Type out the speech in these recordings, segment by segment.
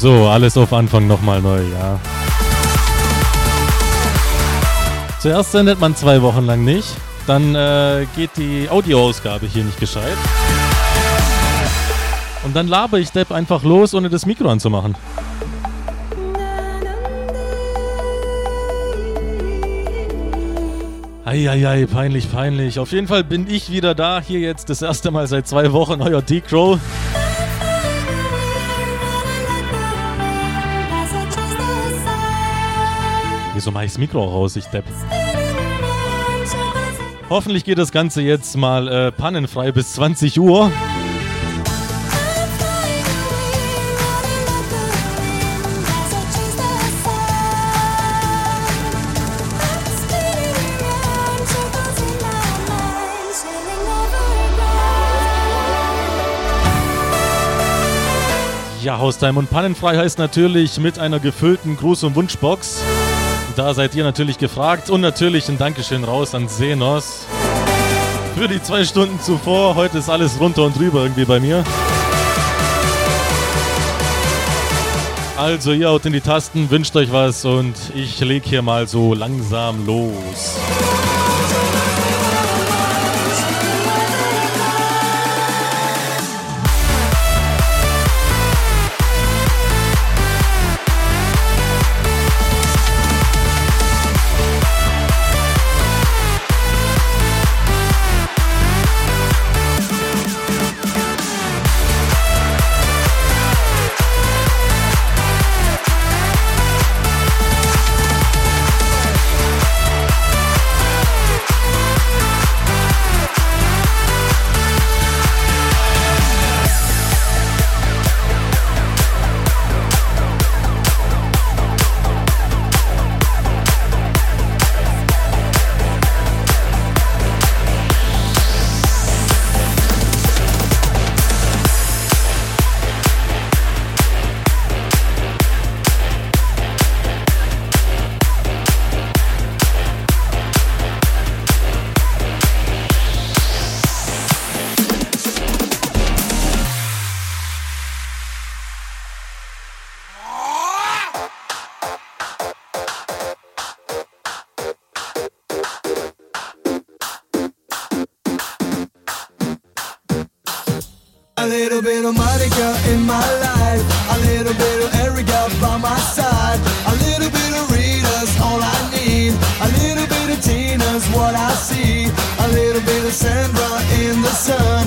So, alles auf Anfang nochmal neu, ja. Zuerst sendet man zwei Wochen lang nicht, dann äh, geht die Audioausgabe hier nicht gescheit. Und dann laber ich Depp einfach los, ohne das Mikro anzumachen. Eieiei, peinlich, peinlich. Auf jeden Fall bin ich wieder da. Hier jetzt das erste Mal seit zwei Wochen euer D-Crow. Wieso mache ich das Mikro raus, ich Depp? Hoffentlich geht das Ganze jetzt mal äh, pannenfrei bis 20 Uhr. Ja, Haustime und Pannenfrei heißt natürlich mit einer gefüllten Gruß- und Wunschbox. Da seid ihr natürlich gefragt und natürlich ein Dankeschön raus an Senos für die zwei Stunden zuvor. Heute ist alles runter und drüber irgendwie bei mir. Also ihr haut in die Tasten, wünscht euch was und ich leg hier mal so langsam los. In my life, a little bit of Erica by my side, a little bit of Rita's all I need, a little bit of Tina's what I see, a little bit of Sandra in the sun,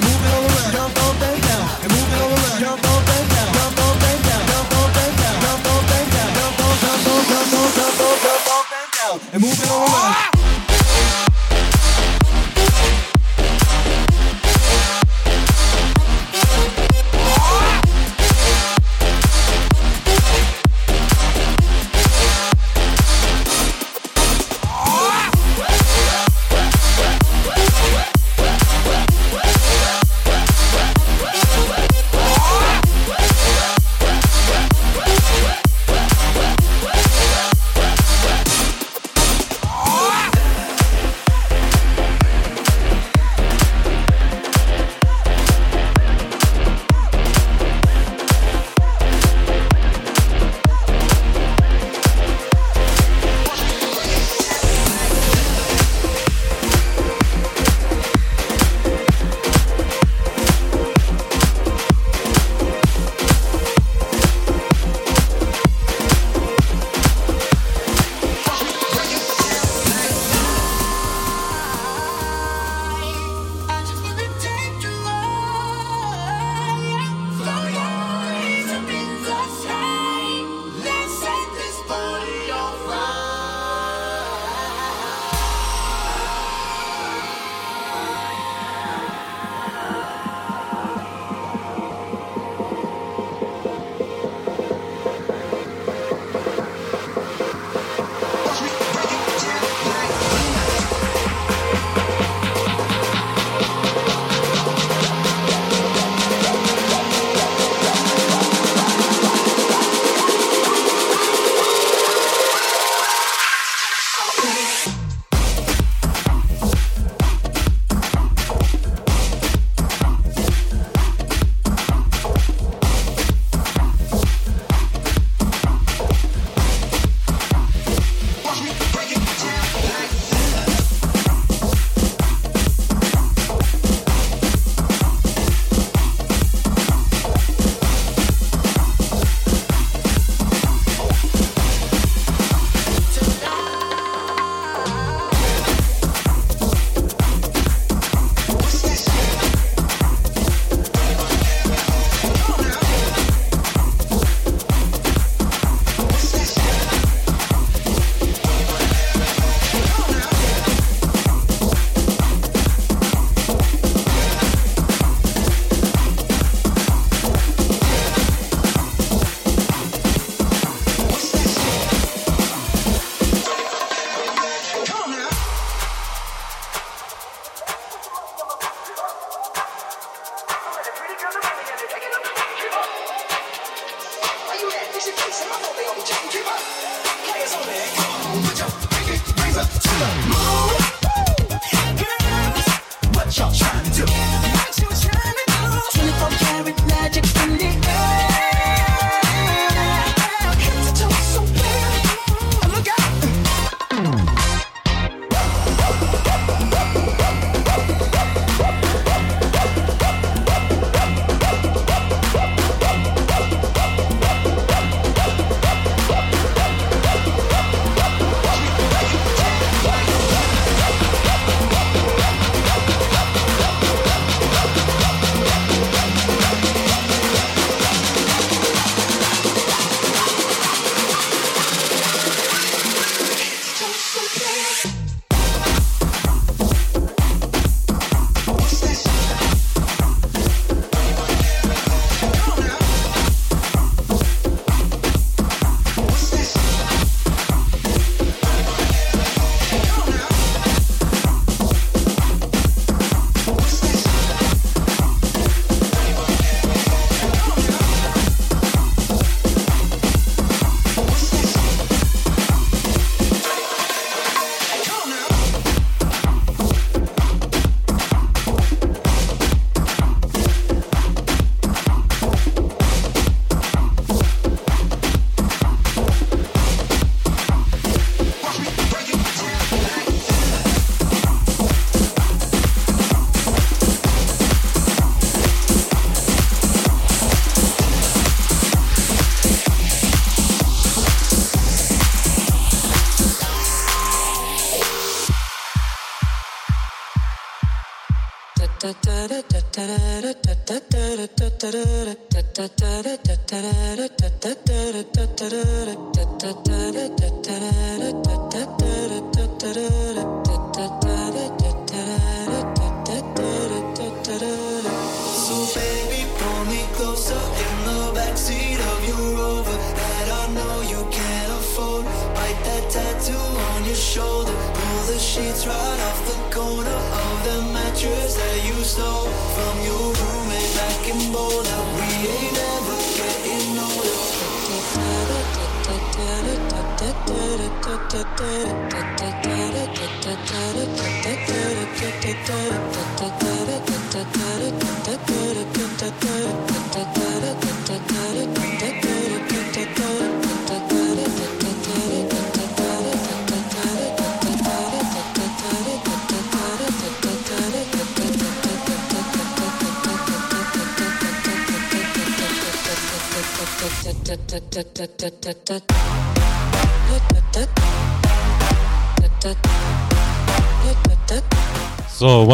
Jump up and down and move it all around. Jump up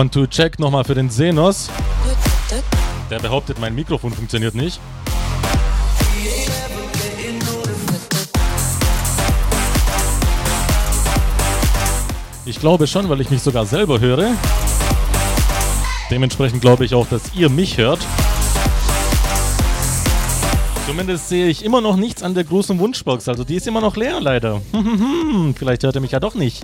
One-Two-Check nochmal für den Senos. Der behauptet, mein Mikrofon funktioniert nicht. Ich glaube schon, weil ich mich sogar selber höre. Dementsprechend glaube ich auch, dass ihr mich hört. Zumindest sehe ich immer noch nichts an der großen Wunschbox. Also die ist immer noch leer, leider. Vielleicht hört er mich ja doch nicht.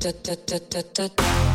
da da da da da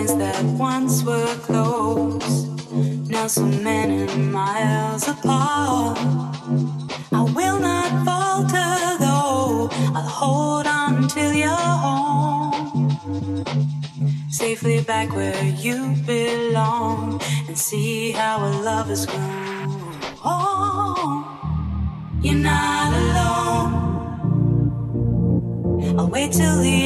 lines that once were close, now so many miles apart. I will not falter though, I'll hold on till you're home. Safely back where you belong and see how our love has grown. Oh, you're not alone. I'll wait till the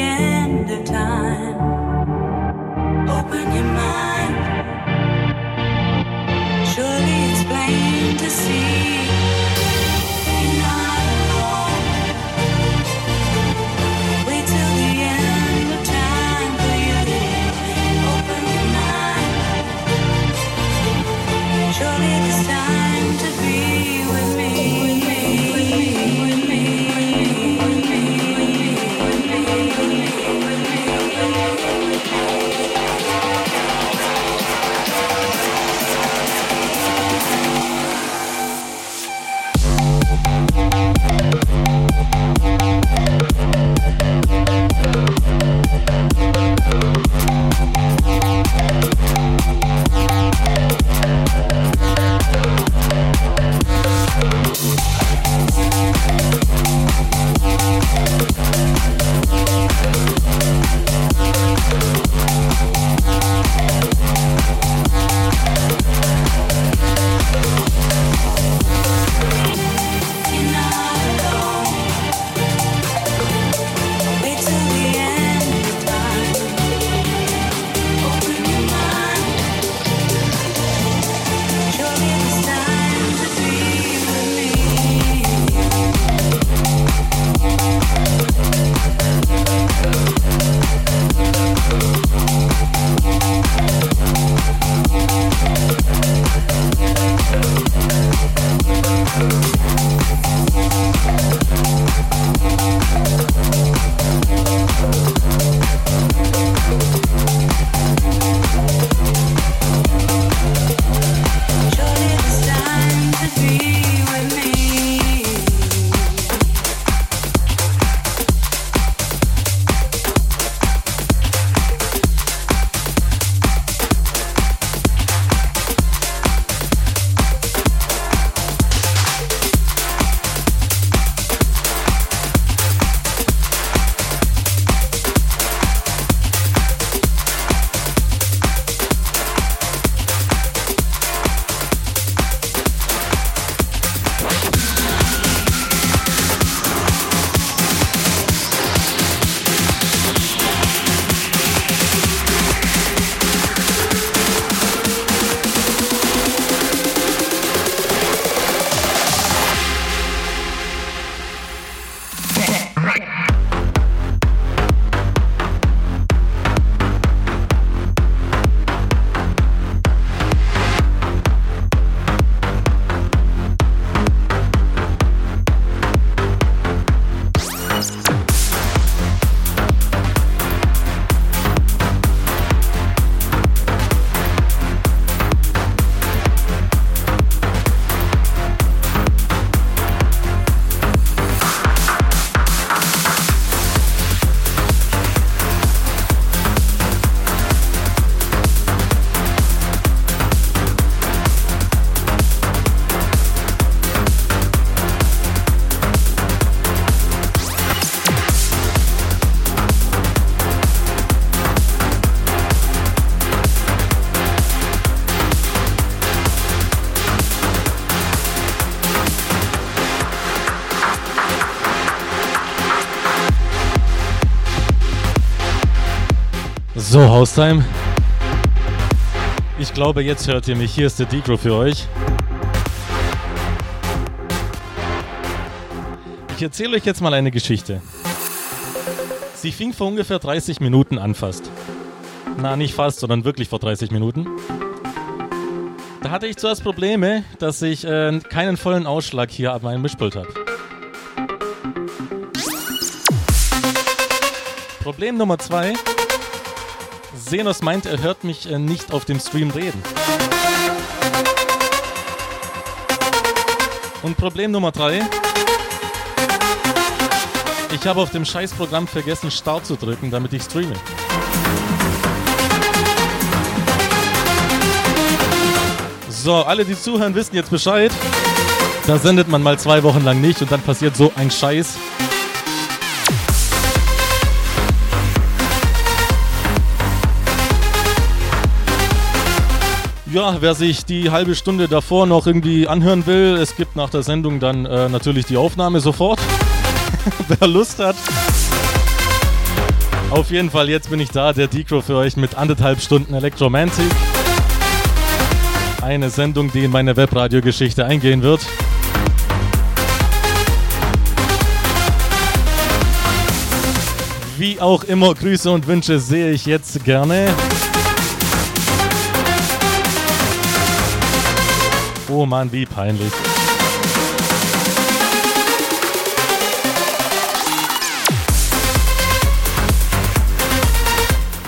Haustime. Ich glaube, jetzt hört ihr mich. Hier ist der Degro für euch. Ich erzähle euch jetzt mal eine Geschichte. Sie fing vor ungefähr 30 Minuten an fast. Na, nicht fast, sondern wirklich vor 30 Minuten. Da hatte ich zuerst Probleme, dass ich äh, keinen vollen Ausschlag hier ab meinem Mischpult habe. Problem Nummer zwei Senos meint, er hört mich äh, nicht auf dem Stream reden. Und Problem Nummer 3. Ich habe auf dem Scheißprogramm vergessen, Start zu drücken, damit ich streame. So, alle, die zuhören, wissen jetzt Bescheid. Da sendet man mal zwei Wochen lang nicht und dann passiert so ein Scheiß. Ja, wer sich die halbe Stunde davor noch irgendwie anhören will, es gibt nach der Sendung dann äh, natürlich die Aufnahme sofort. wer Lust hat. Auf jeden Fall, jetzt bin ich da, der Decro für euch mit anderthalb Stunden Electromantic. Eine Sendung, die in meine Webradiogeschichte eingehen wird. Wie auch immer, Grüße und Wünsche sehe ich jetzt gerne. Oh Mann, wie peinlich.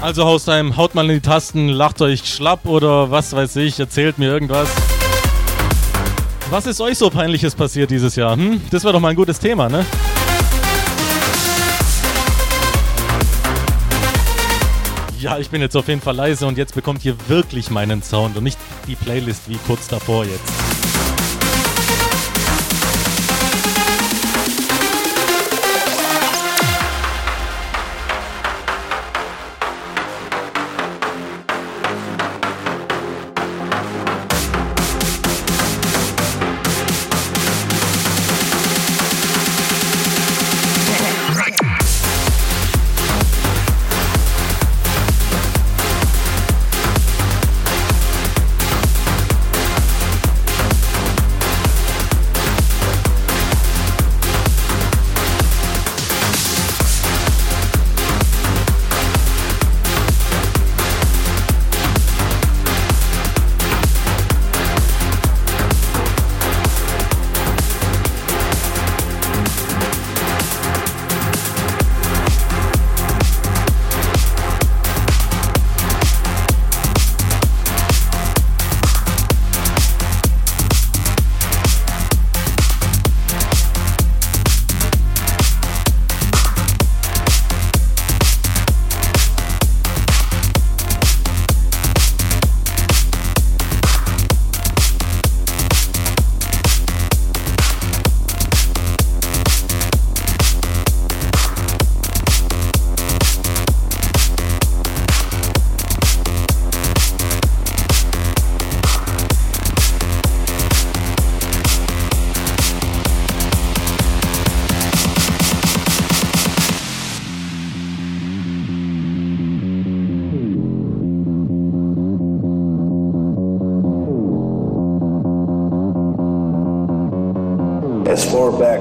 Also Hausheim, haut mal in die Tasten, lacht euch schlapp oder was weiß ich, erzählt mir irgendwas. Was ist euch so peinliches passiert dieses Jahr? Hm? Das wäre doch mal ein gutes Thema, ne? Ja, ich bin jetzt auf jeden Fall leise und jetzt bekommt ihr wirklich meinen Sound und nicht die Playlist wie kurz davor jetzt.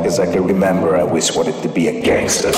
As I can remember, I always wanted to be a gangster.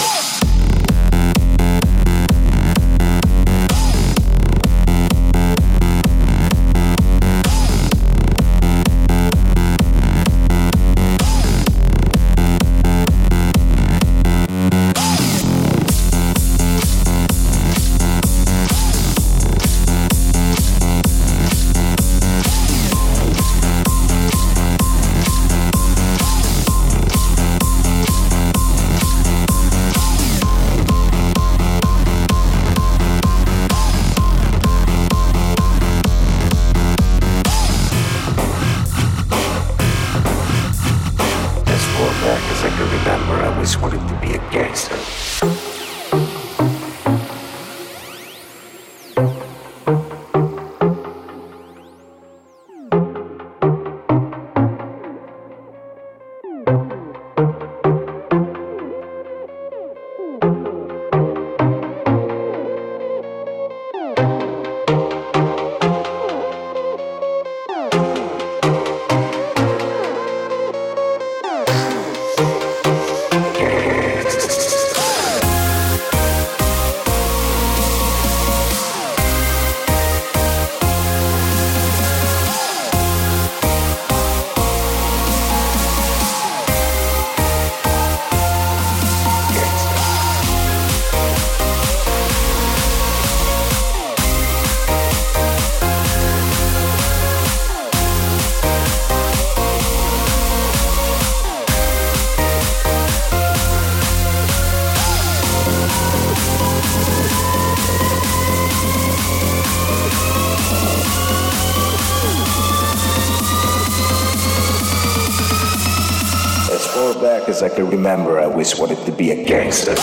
I can remember, I always wanted to be a gangster.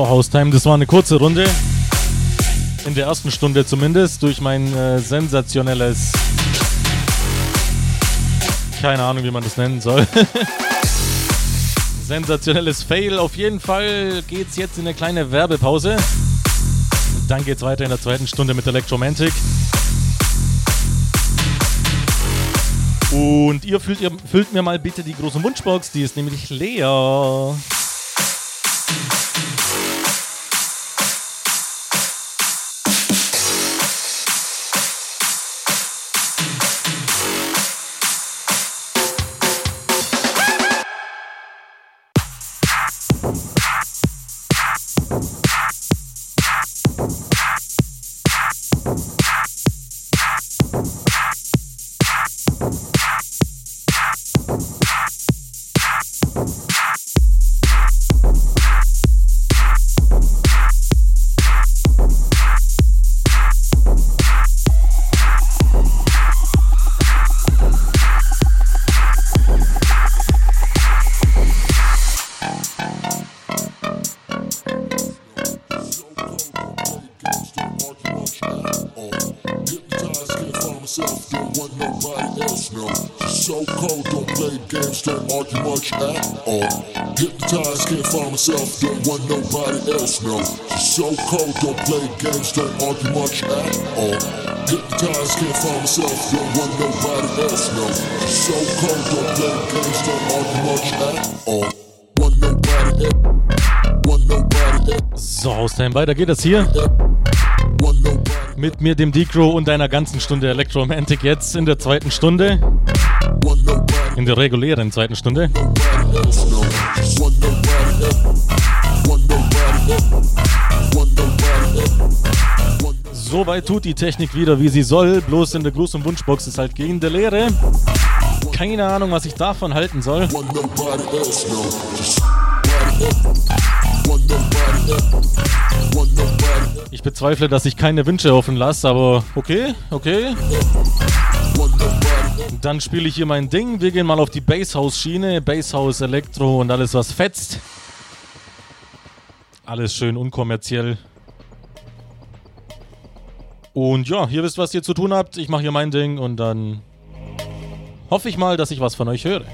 So, Haustime, das war eine kurze Runde. In der ersten Stunde zumindest, durch mein äh, sensationelles. Keine Ahnung, wie man das nennen soll. sensationelles Fail. Auf jeden Fall geht's jetzt in eine kleine Werbepause. Und dann geht's weiter in der zweiten Stunde mit Electromantic. Und ihr füllt, ihr füllt mir mal bitte die große Wunschbox, die ist nämlich leer. Myself, don't want nobody else, no. So cold, don't play games, don't argue much at all. Hypnotized, can't find myself, don't want nobody else, no. So cold, don't play games, don't argue much at all. Want nobody else, want nobody else, So, Haustime, weiter geht es hier. Mit mir, dem Decro und einer ganzen Stunde Electromantic jetzt in der zweiten Stunde. In der regulären zweiten Stunde. else, no. Soweit tut die Technik wieder, wie sie soll. Bloß in der Gruß- und Wunschbox ist halt gehende Leere. Keine Ahnung, was ich davon halten soll. Ich bezweifle, dass ich keine Wünsche offen lasse, aber okay, okay. Dann spiele ich hier mein Ding. Wir gehen mal auf die Basshouse-Schiene. Basshouse, Elektro und alles, was fetzt. Alles schön unkommerziell. Und ja, ihr wisst, was ihr zu tun habt. Ich mache hier mein Ding und dann hoffe ich mal, dass ich was von euch höre.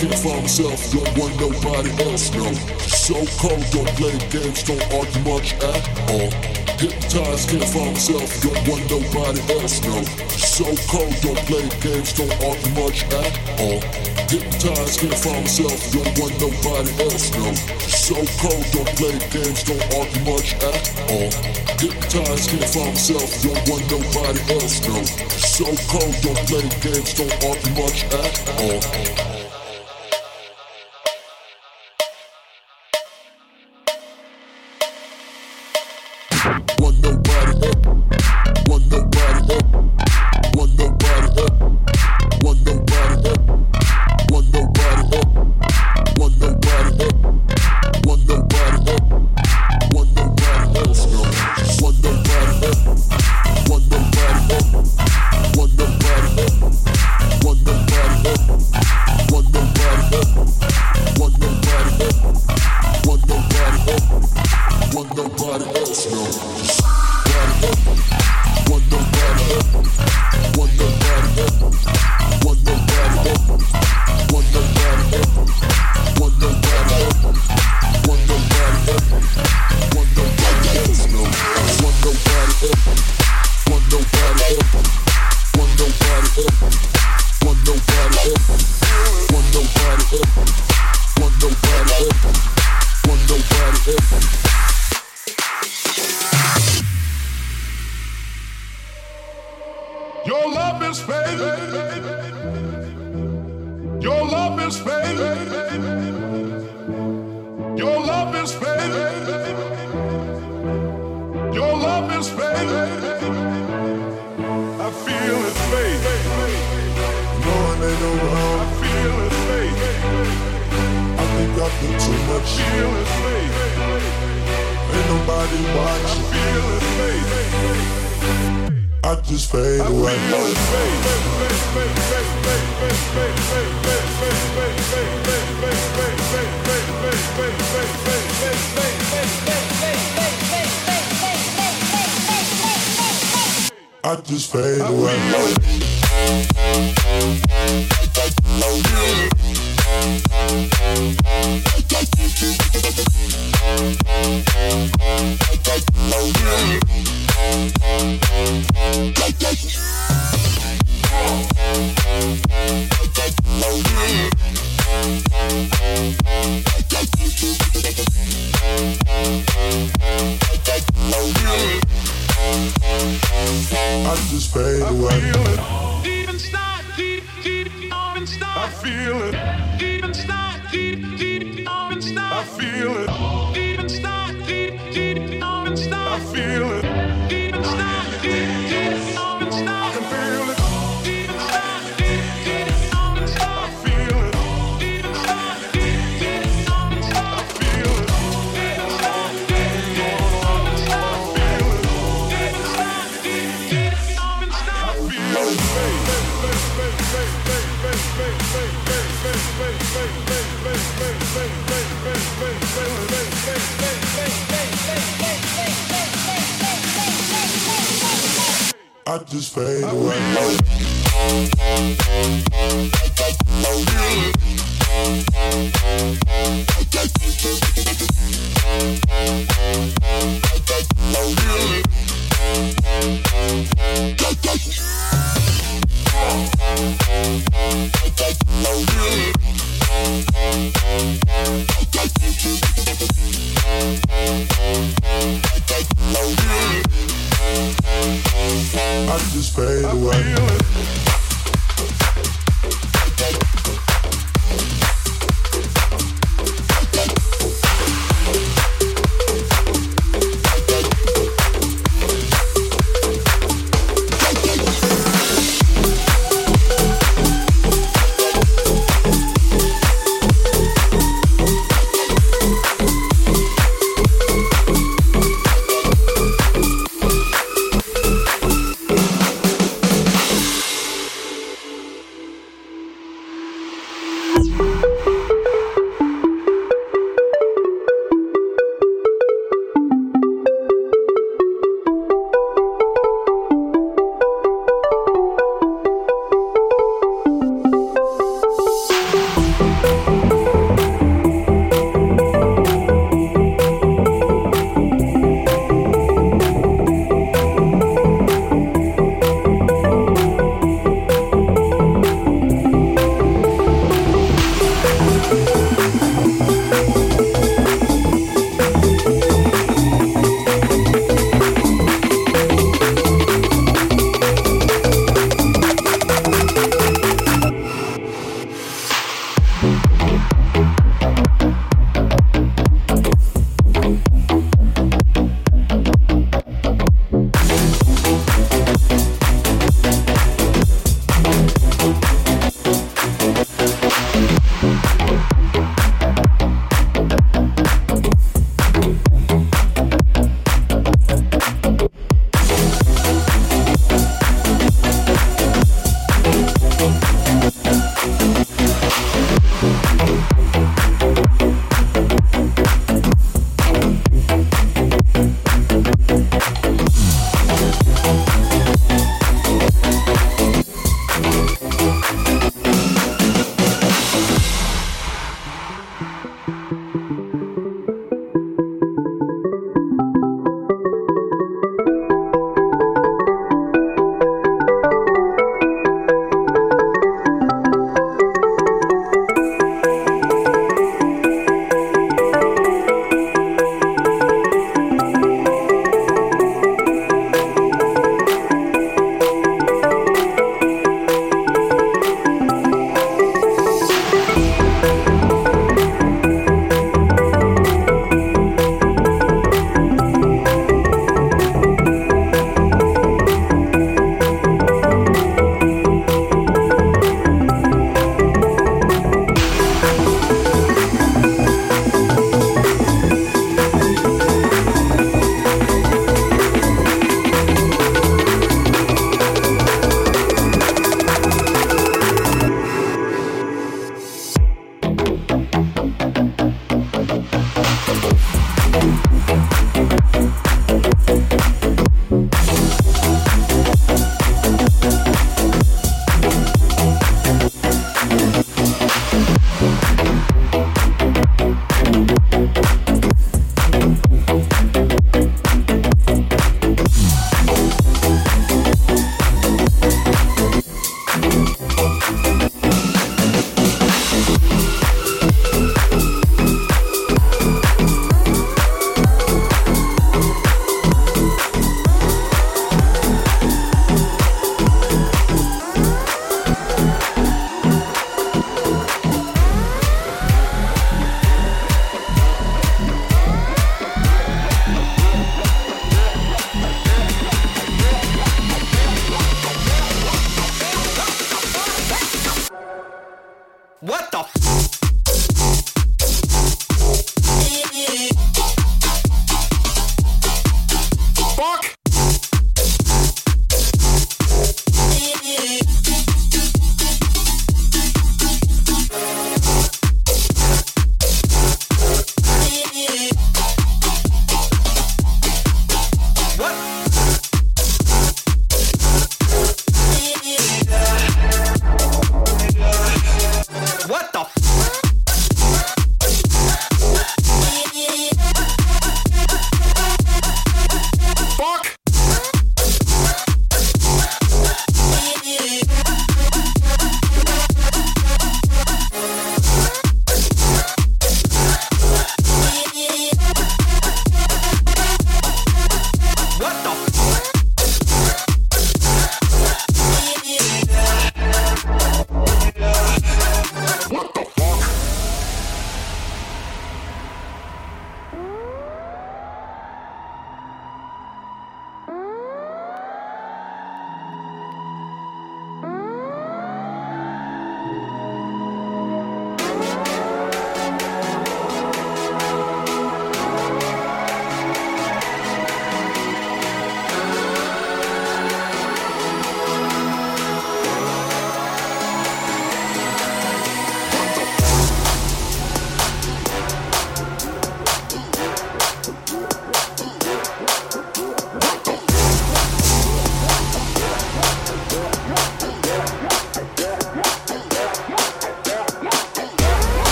Can't find myself, don't want nobody else, no. So cold, don't play games, don't argue much at all. Hypnotized, can't find myself, don't want nobody else, no. So cold, don't play games, don't argue much at all. Hypnotized, can't find myself, don't want nobody else, no. So cold, don't play games, don't argue much at all. Hypnotized, can't find myself, don't want nobody else, no. So cold, don't play games, don't argue much at all.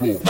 Let's.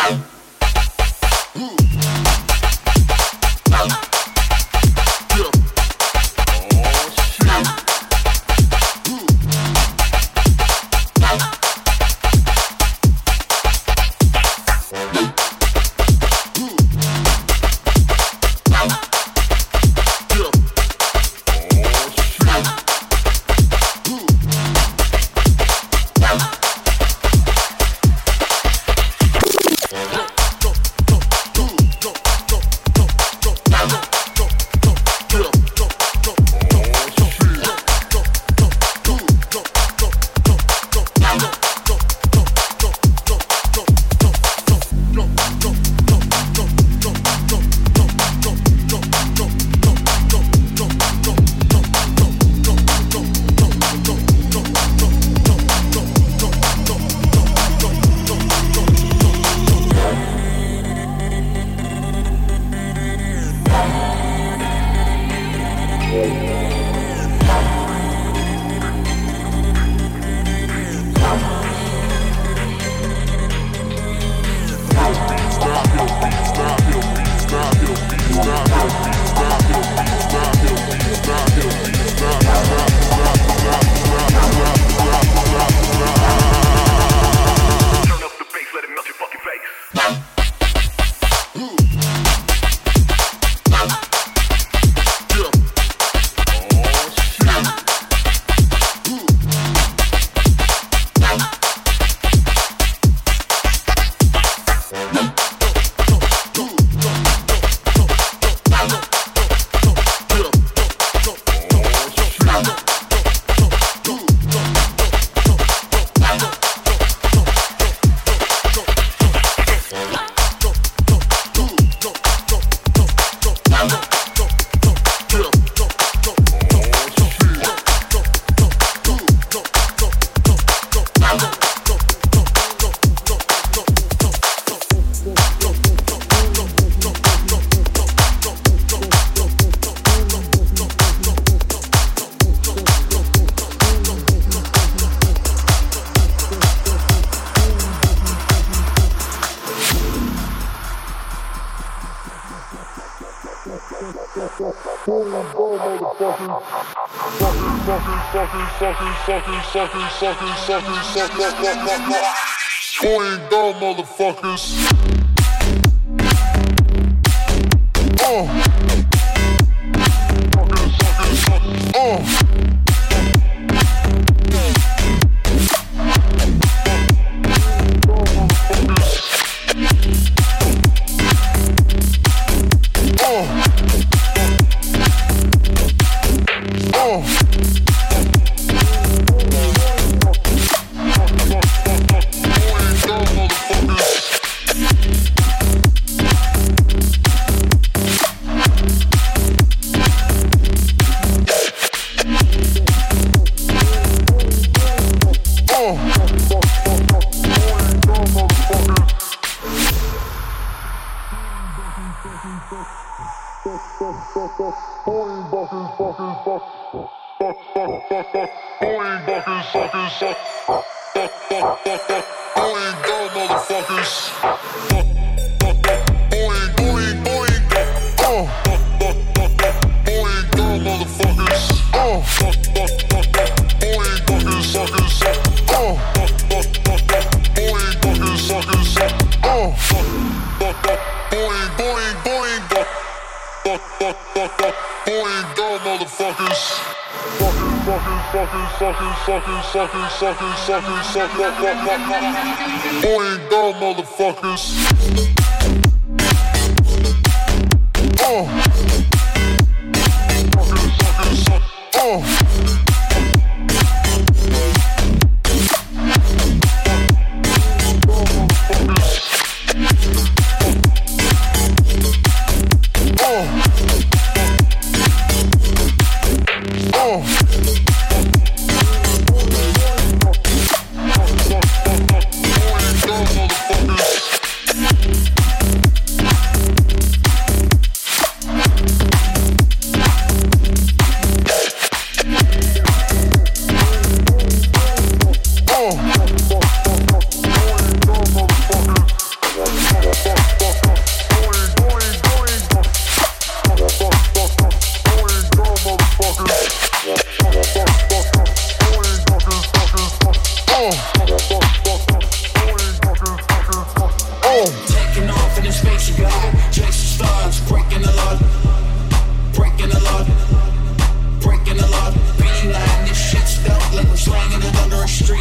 Going down, motherfuckers.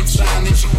signage.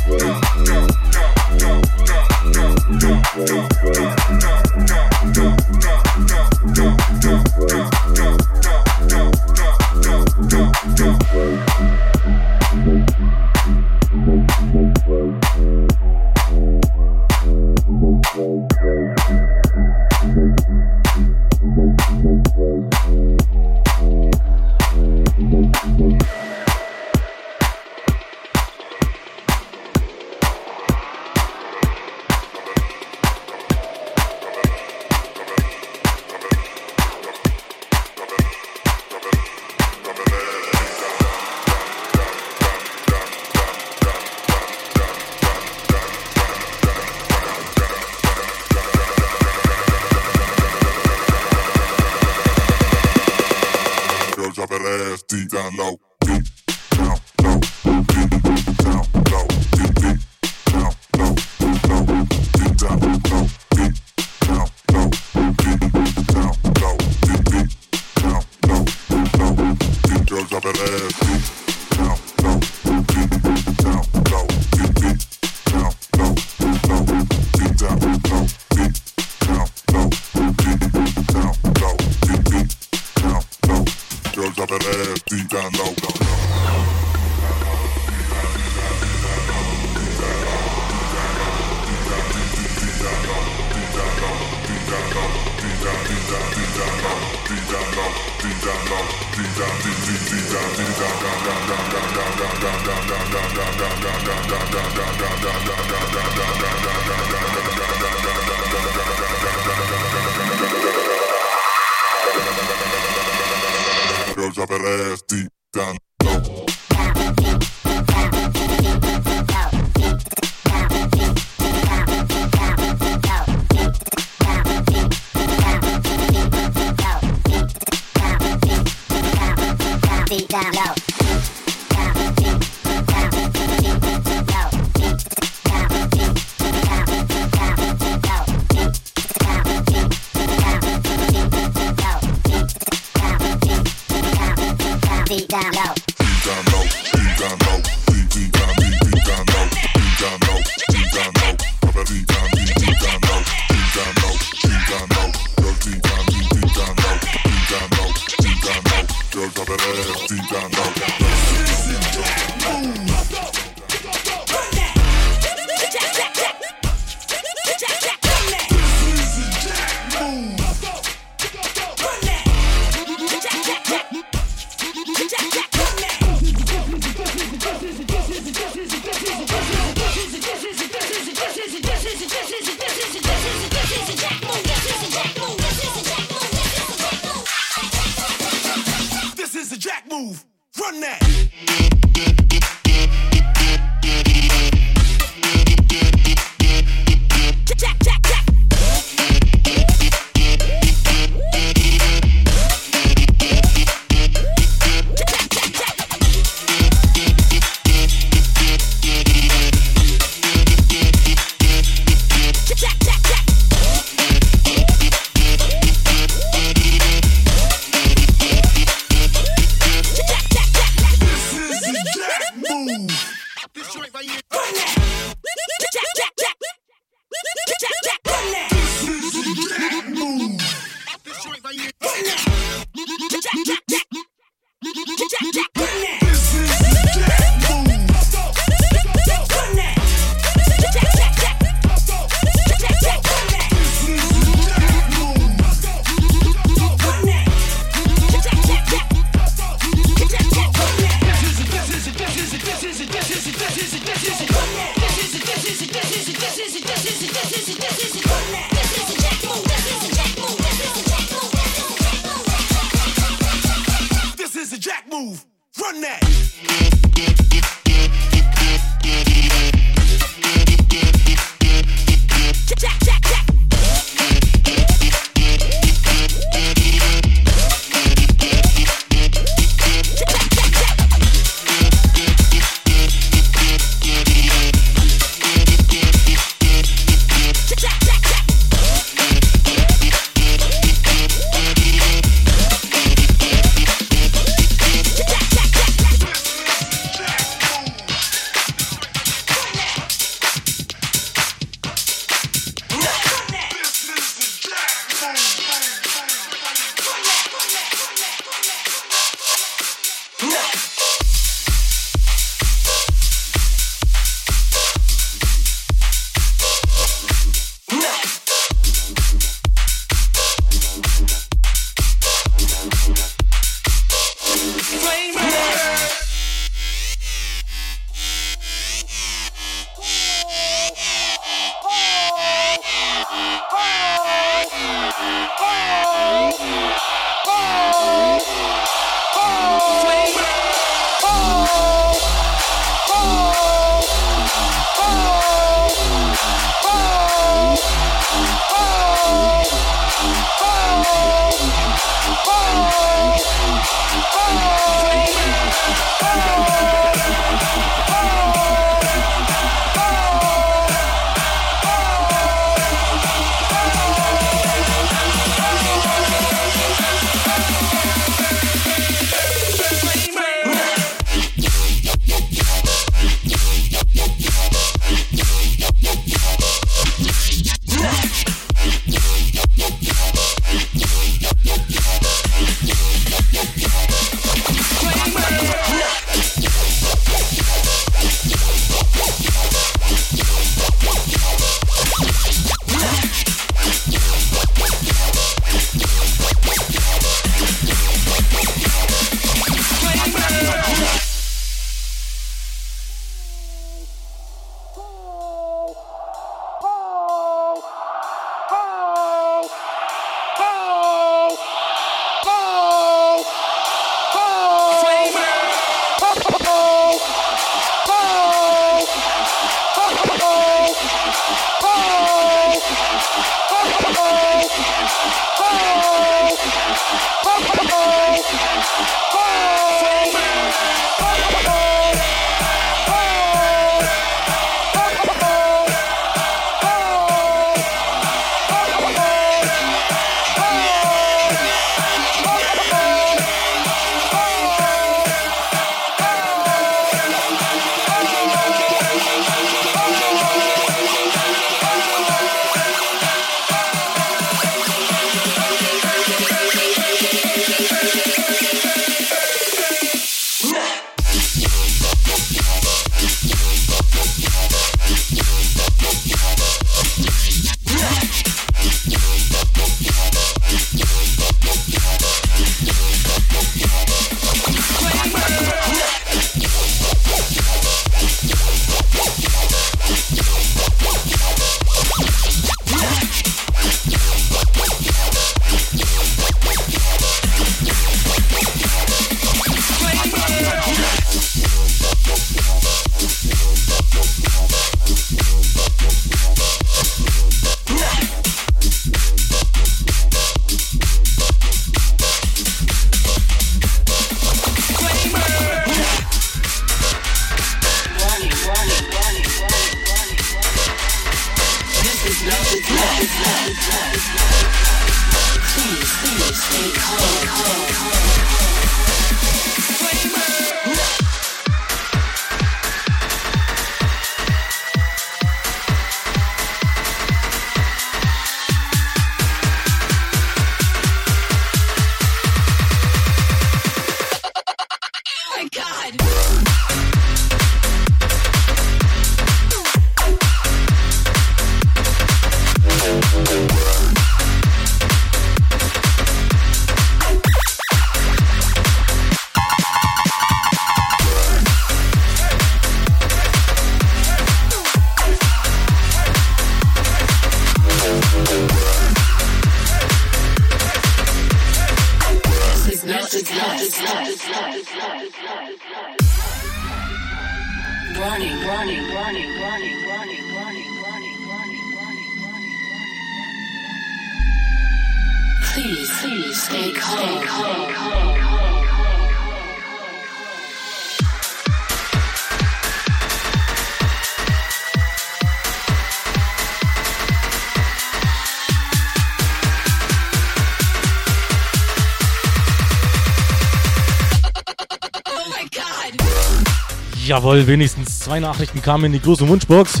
Jawohl, wenigstens zwei Nachrichten kamen in die große Wunschbox.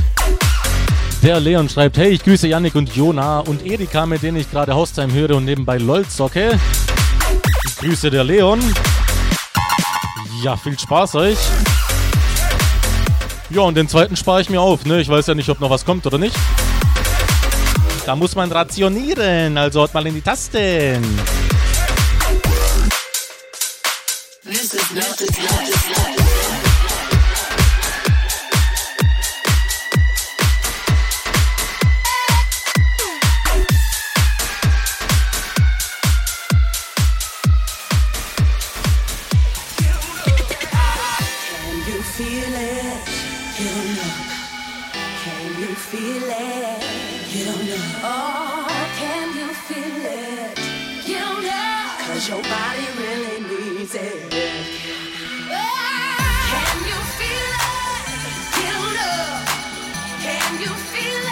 Der Leon schreibt, hey, ich grüße Yannick und Jona und Erika, mit denen ich gerade Haustime höre und nebenbei LOL zocke. Ich grüße der Leon. Ja, viel Spaß euch. Ja, und den zweiten spare ich mir auf, ne? Ich weiß ja nicht, ob noch was kommt oder nicht. Da muss man rationieren, also haut mal in die Tasten. This is not the Can you feel it? You don't know. Oh, can you feel it? You don't know. Cause your body really needs it. Ah! Can you feel it? You don't know. Can you feel it?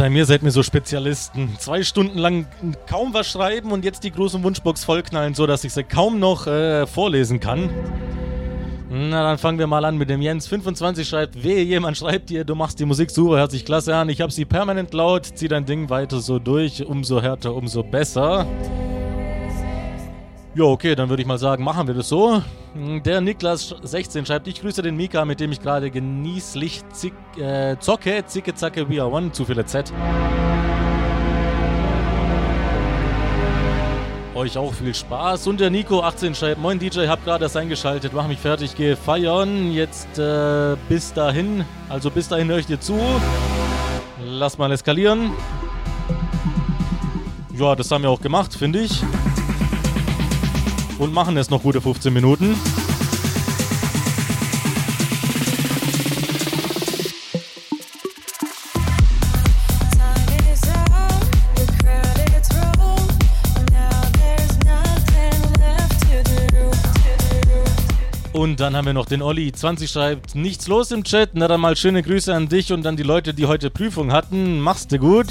Haustime, ihr seid mir so Spezialisten. Zwei Stunden lang kaum was schreiben und jetzt die große Wunschbox vollknallen, so dass ich sie kaum noch äh, vorlesen kann. Na, dann fangen wir mal an mit dem Jens. 25 schreibt, wehe, jemand schreibt dir, du machst die Musik super, hört sich klasse an. Ich hab sie permanent laut, zieh dein Ding weiter so durch, umso härter, umso besser. Ja, okay, dann würde ich mal sagen, machen wir das so. Der Niklas16 schreibt, ich grüße den Mika, mit dem ich gerade genießlich zick, äh, zocke, zicke, zacke, we are one, zu viele Z. Euch auch viel Spaß. Und der Nico18 schreibt, moin DJ, hab gerade das eingeschaltet, mach mich fertig, gehe feiern. Jetzt äh, bis dahin, also bis dahin höre ich dir zu. Lass mal eskalieren. Ja, das haben wir auch gemacht, finde ich und machen es noch gute 15 Minuten. Und dann haben wir noch den Olli. 20 schreibt, nichts los im Chat. Na dann mal schöne Grüße an dich und an die Leute, die heute Prüfung hatten. Mach's dir gut.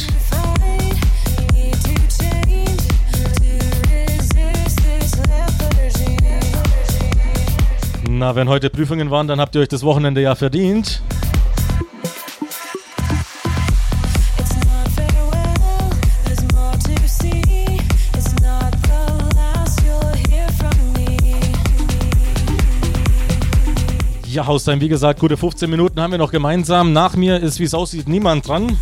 Na, wenn heute Prüfungen waren, dann habt ihr euch das Wochenende ja verdient. Ja, Haustime, wie gesagt, gute 15 Minuten haben wir noch gemeinsam. Nach mir ist, wie es aussieht, niemand dran.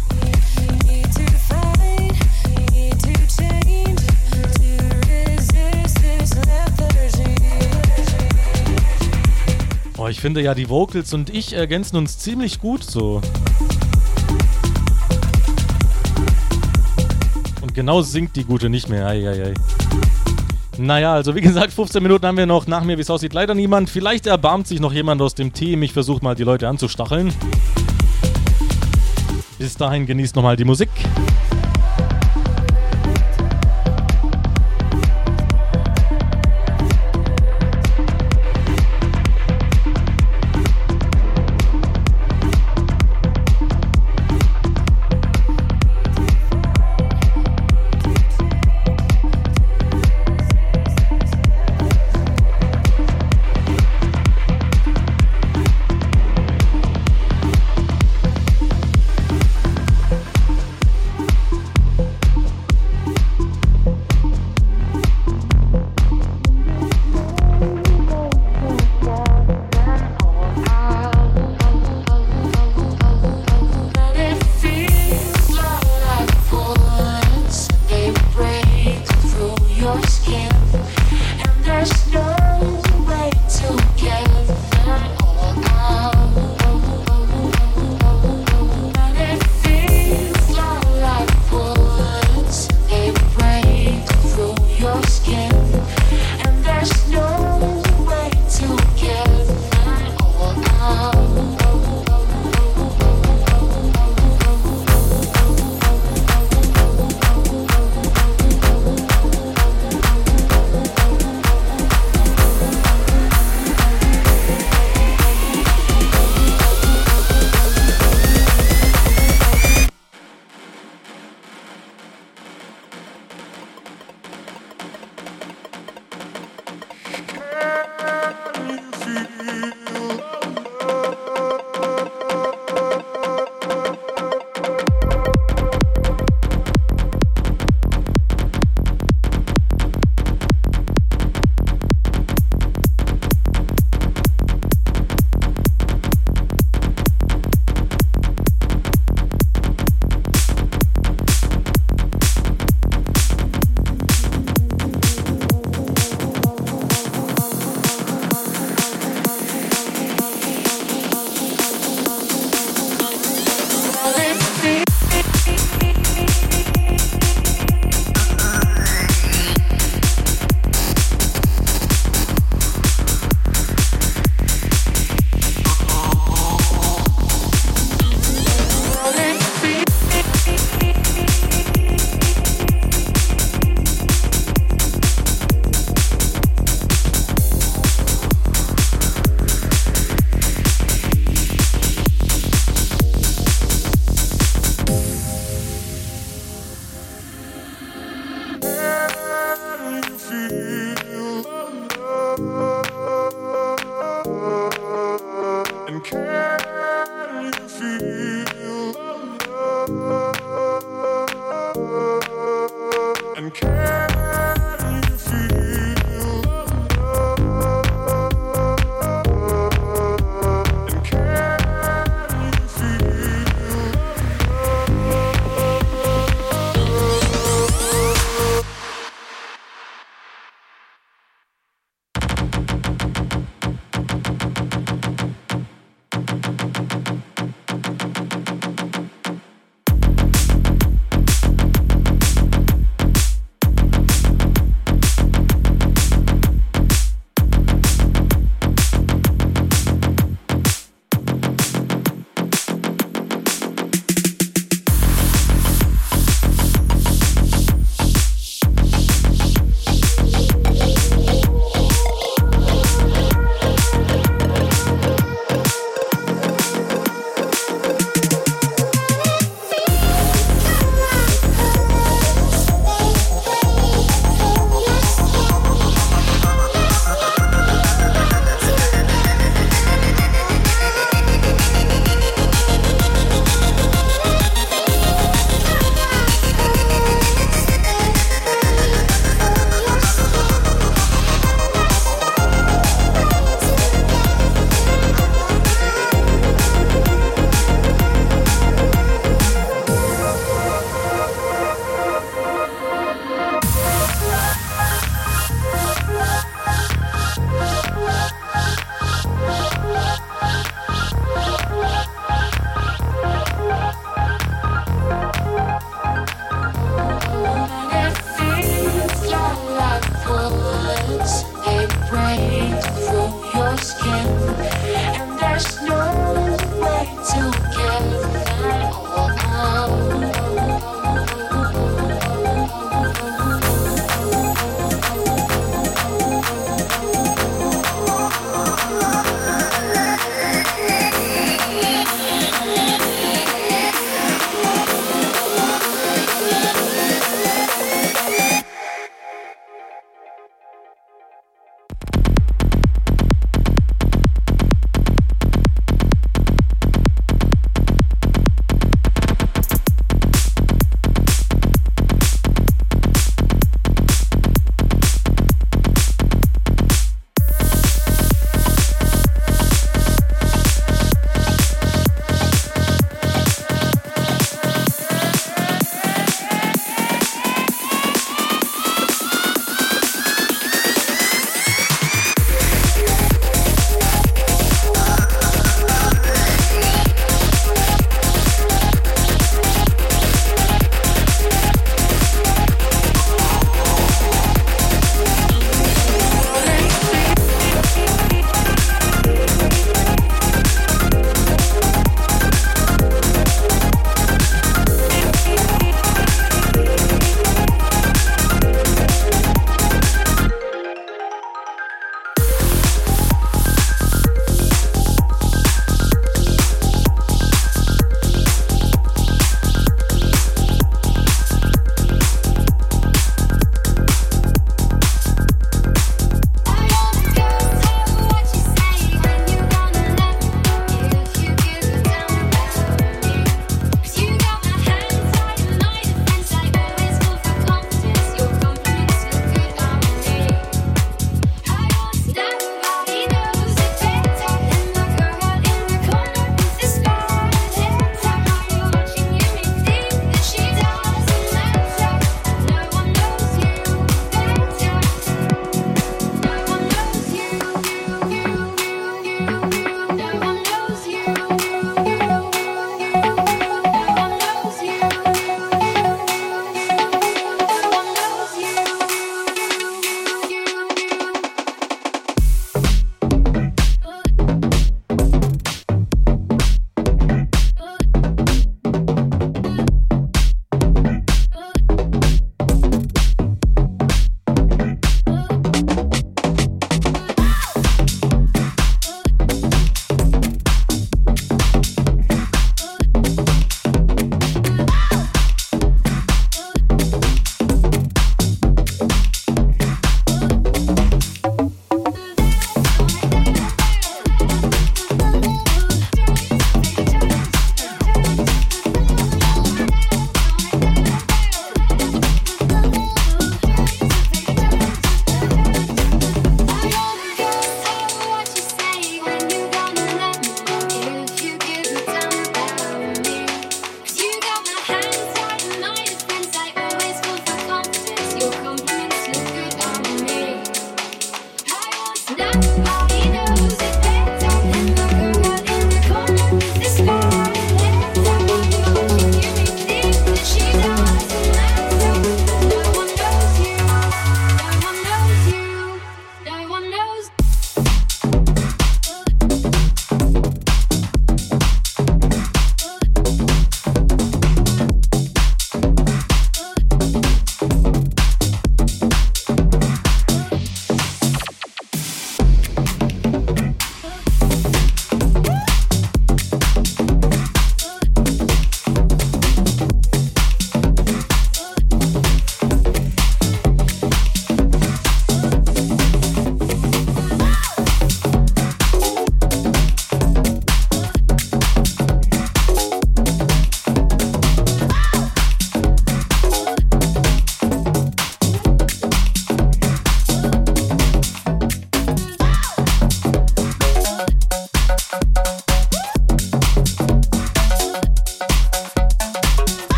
Oh, ich finde ja, die Vocals und ich ergänzen uns ziemlich gut so. Und genau singt die Gute nicht mehr. Ei, ei, ei. Naja, also wie gesagt, 15 Minuten haben wir noch. Nach mir, wie es aussieht, leider niemand. Vielleicht erbarmt sich noch jemand aus dem Team. Ich versuche mal, die Leute anzustacheln. Bis dahin genießt nochmal die Musik.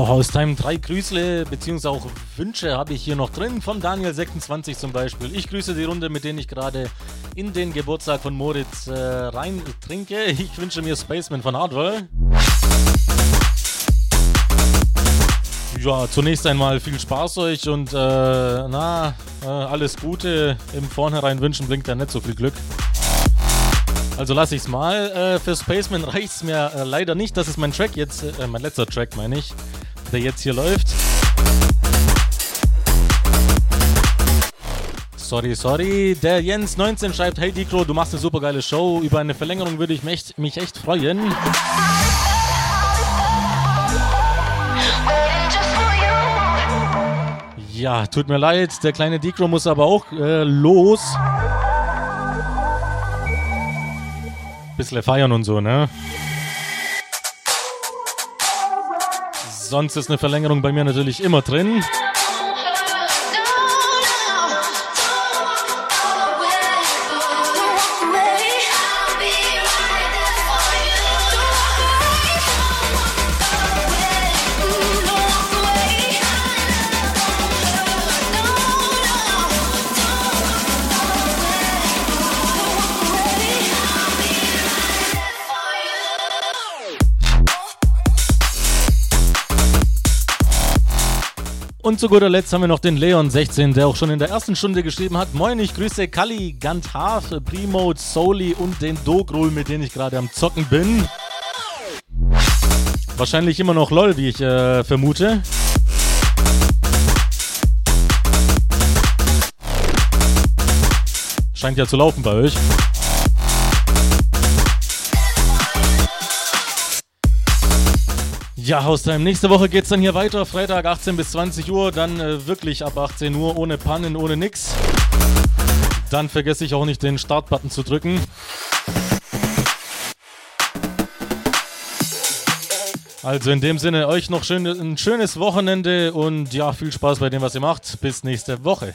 So, Haustime, drei Grüßle bzw. auch Wünsche habe ich hier noch drin. Von Daniel26 zum Beispiel. Ich grüße die Runde, mit denen ich gerade in den Geburtstag von Moritz äh, rein trinke. Ich wünsche mir Spaceman von Hardwell. Ja, zunächst einmal viel Spaß euch und äh, na, äh, alles Gute. Im Vornherein wünschen bringt ja nicht so viel Glück. Also lasse ich es mal. Äh, für Spaceman reicht es mir äh, leider nicht. Das ist mein Track jetzt, äh, mein letzter Track meine ich, der jetzt hier läuft. Sorry, sorry. Der Jens19 schreibt, hey Dikro, du machst eine super geile Show. Über eine Verlängerung würde ich mich, mich echt freuen. Ja, tut mir leid, der kleine Dikro muss aber auch äh, los. Bisschen feiern und so, ne? Sonst ist eine Verlängerung bei mir natürlich immer drin. Und zu guter Letzt haben wir noch den Leon16, der auch schon in der ersten Stunde geschrieben hat. Moin, ich grüße Kali, Gantar, Primo, Soli und den Dogrul, mit denen ich gerade am Zocken bin. Wahrscheinlich immer noch LOL, wie ich äh, vermute. Scheint ja zu laufen bei euch. Ja, Haustime. Nächste Woche geht es dann hier weiter. Freitag 18 bis 20 Uhr. Dann äh, wirklich ab 18 Uhr ohne Pannen, ohne nix. Dann vergesse ich auch nicht den Startbutton zu drücken. Also in dem Sinne euch noch schön, ein schönes Wochenende und ja, viel Spaß bei dem, was ihr macht. Bis nächste Woche.